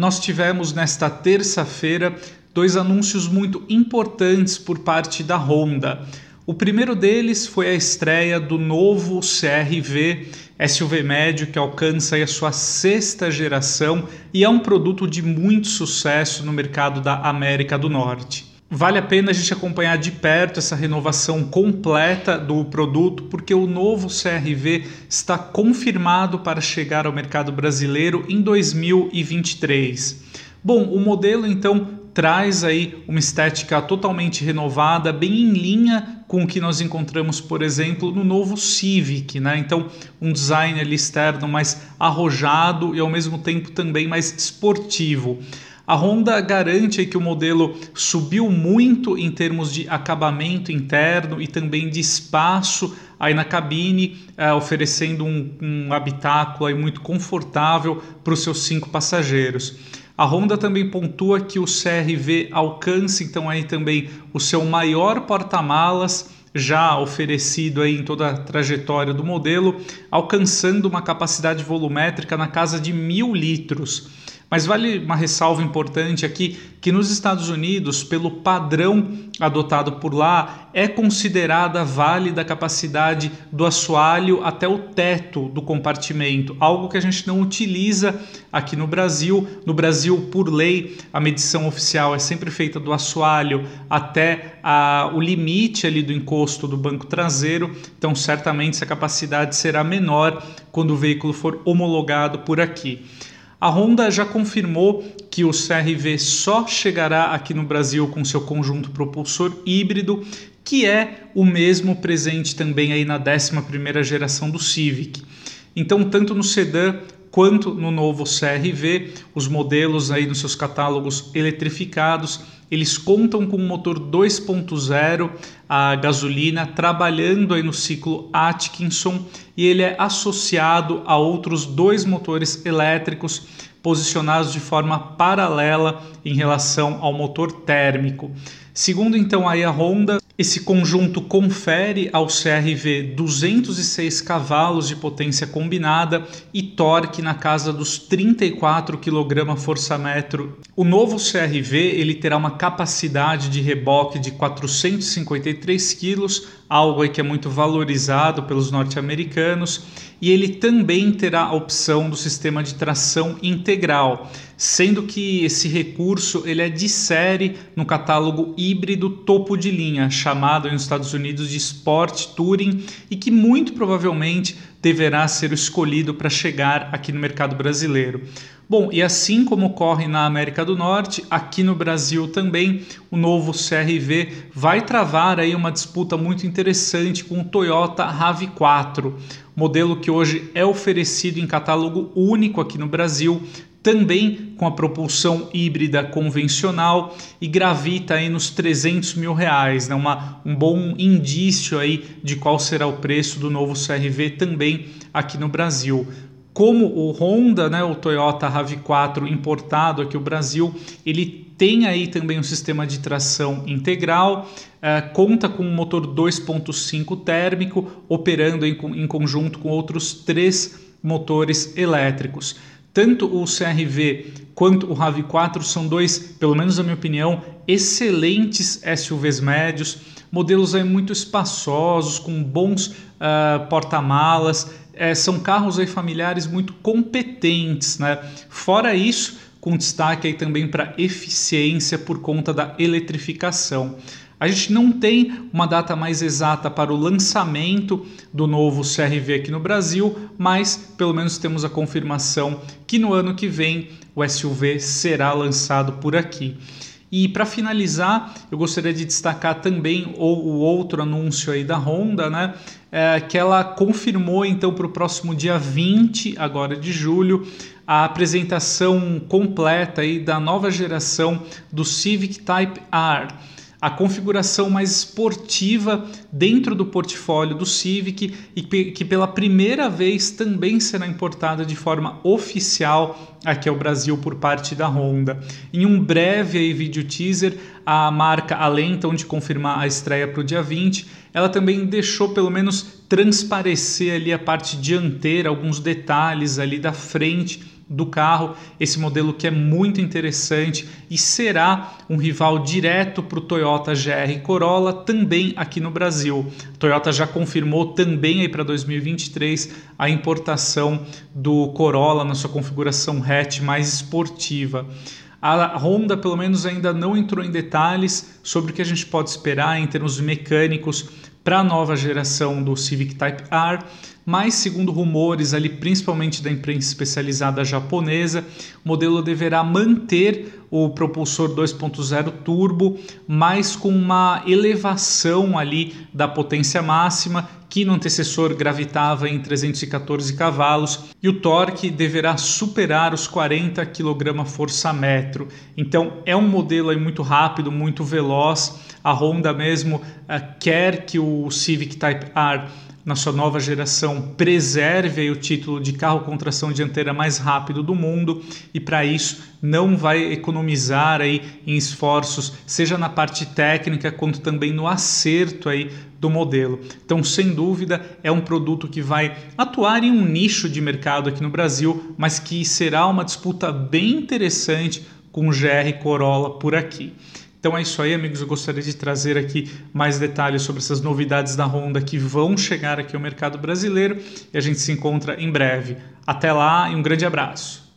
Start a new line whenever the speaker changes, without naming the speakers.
nós tivemos nesta terça-feira dois anúncios muito importantes por parte da Honda. O primeiro deles foi a estreia do novo CRV SUV médio que alcança a sua sexta geração e é um produto de muito sucesso no mercado da América do Norte. Vale a pena a gente acompanhar de perto essa renovação completa do produto, porque o novo CRV está confirmado para chegar ao mercado brasileiro em 2023. Bom, o modelo então traz aí uma estética totalmente renovada, bem em linha com o que nós encontramos, por exemplo, no novo Civic, né? Então, um design ali externo mais arrojado e ao mesmo tempo também mais esportivo. A Honda garante que o modelo subiu muito em termos de acabamento interno e também de espaço aí na cabine, uh, oferecendo um, um habitáculo aí muito confortável para os seus cinco passageiros. A Honda também pontua que o CRV alcança então aí também o seu maior porta-malas já oferecido aí em toda a trajetória do modelo, alcançando uma capacidade volumétrica na casa de mil litros. Mas vale uma ressalva importante aqui que nos Estados Unidos, pelo padrão adotado por lá, é considerada válida a capacidade do assoalho até o teto do compartimento, algo que a gente não utiliza aqui no Brasil. No Brasil, por lei, a medição oficial é sempre feita do assoalho até a, o limite ali do encosto do banco traseiro, então certamente essa capacidade será menor quando o veículo for homologado por aqui. A Honda já confirmou que o CRV só chegará aqui no Brasil com seu conjunto propulsor híbrido, que é o mesmo presente também aí na 11ª geração do Civic. Então, tanto no sedã quanto no novo CRV, os modelos aí nos seus catálogos eletrificados, eles contam com um motor 2.0 a gasolina trabalhando aí no ciclo Atkinson e ele é associado a outros dois motores elétricos posicionados de forma paralela em relação ao motor térmico. Segundo então aí a Honda, esse conjunto confere ao CRV 206 cavalos de potência combinada e torque na casa dos 34 kgfm. O novo CRV ele terá uma capacidade de reboque de 453 kg, algo que é muito valorizado pelos norte-americanos, e ele também terá a opção do sistema de tração integral, sendo que esse recurso ele é de série no catálogo híbrido topo de linha, chamado nos Estados Unidos de Sport Touring e que muito provavelmente deverá ser o escolhido para chegar aqui no mercado brasileiro. Bom, e assim como ocorre na América do Norte, aqui no Brasil também o novo CRV vai travar aí uma disputa muito interessante com o Toyota RAV4, modelo que hoje é oferecido em catálogo único aqui no Brasil, também com a propulsão híbrida convencional e gravita aí nos 300 mil reais, né? Uma, um bom indício aí de qual será o preço do novo CRV também aqui no Brasil. Como o Honda, né, o Toyota RAV4 importado aqui no Brasil, ele tem aí também um sistema de tração integral, uh, conta com um motor 2.5 térmico, operando em, em conjunto com outros três motores elétricos. Tanto o CRV quanto o RAV4 são dois, pelo menos na minha opinião, excelentes SUVs médios, modelos aí muito espaçosos, com bons uh, porta-malas, é, são carros aí familiares muito competentes, né? Fora isso, com destaque aí também para eficiência por conta da eletrificação. A gente não tem uma data mais exata para o lançamento do novo CRV aqui no Brasil, mas pelo menos temos a confirmação que no ano que vem o SUV será lançado por aqui. E para finalizar, eu gostaria de destacar também o, outro anúncio aí da Honda, né? É, que ela confirmou então para o próximo dia 20 agora de julho a apresentação completa aí da nova geração do Civic Type R a configuração mais esportiva dentro do portfólio do Civic e que pela primeira vez também será importada de forma oficial aqui ao Brasil por parte da Honda. Em um breve aí, vídeo teaser, a marca, além então de confirmar a estreia para o dia 20, ela também deixou pelo menos transparecer ali a parte dianteira, alguns detalhes ali da frente do carro. Esse modelo que é muito interessante e será um rival direto para o Toyota GR Corolla também aqui no Brasil. A Toyota já confirmou também aí para 2023 a importação do Corolla na sua configuração hatch mais esportiva. A Honda, pelo menos, ainda não entrou em detalhes sobre o que a gente pode esperar em termos mecânicos para a nova geração do Civic Type R, mas segundo rumores ali, principalmente da imprensa especializada japonesa, o modelo deverá manter o propulsor 2.0 turbo, mas com uma elevação ali da potência máxima que no antecessor gravitava em 314 cavalos e o torque deverá superar os 40 kgfm. Então é um modelo muito rápido, muito veloz. A Honda mesmo uh, quer que o Civic Type R na sua nova geração, preserve o título de carro com tração dianteira mais rápido do mundo e para isso não vai economizar aí em esforços, seja na parte técnica quanto também no acerto aí do modelo. Então, sem dúvida, é um produto que vai atuar em um nicho de mercado aqui no Brasil, mas que será uma disputa bem interessante com o GR Corolla por aqui. Então é isso aí, amigos. Eu gostaria de trazer aqui mais detalhes sobre essas novidades da Honda que vão chegar aqui ao mercado brasileiro e a gente se encontra em breve. Até lá e um grande abraço.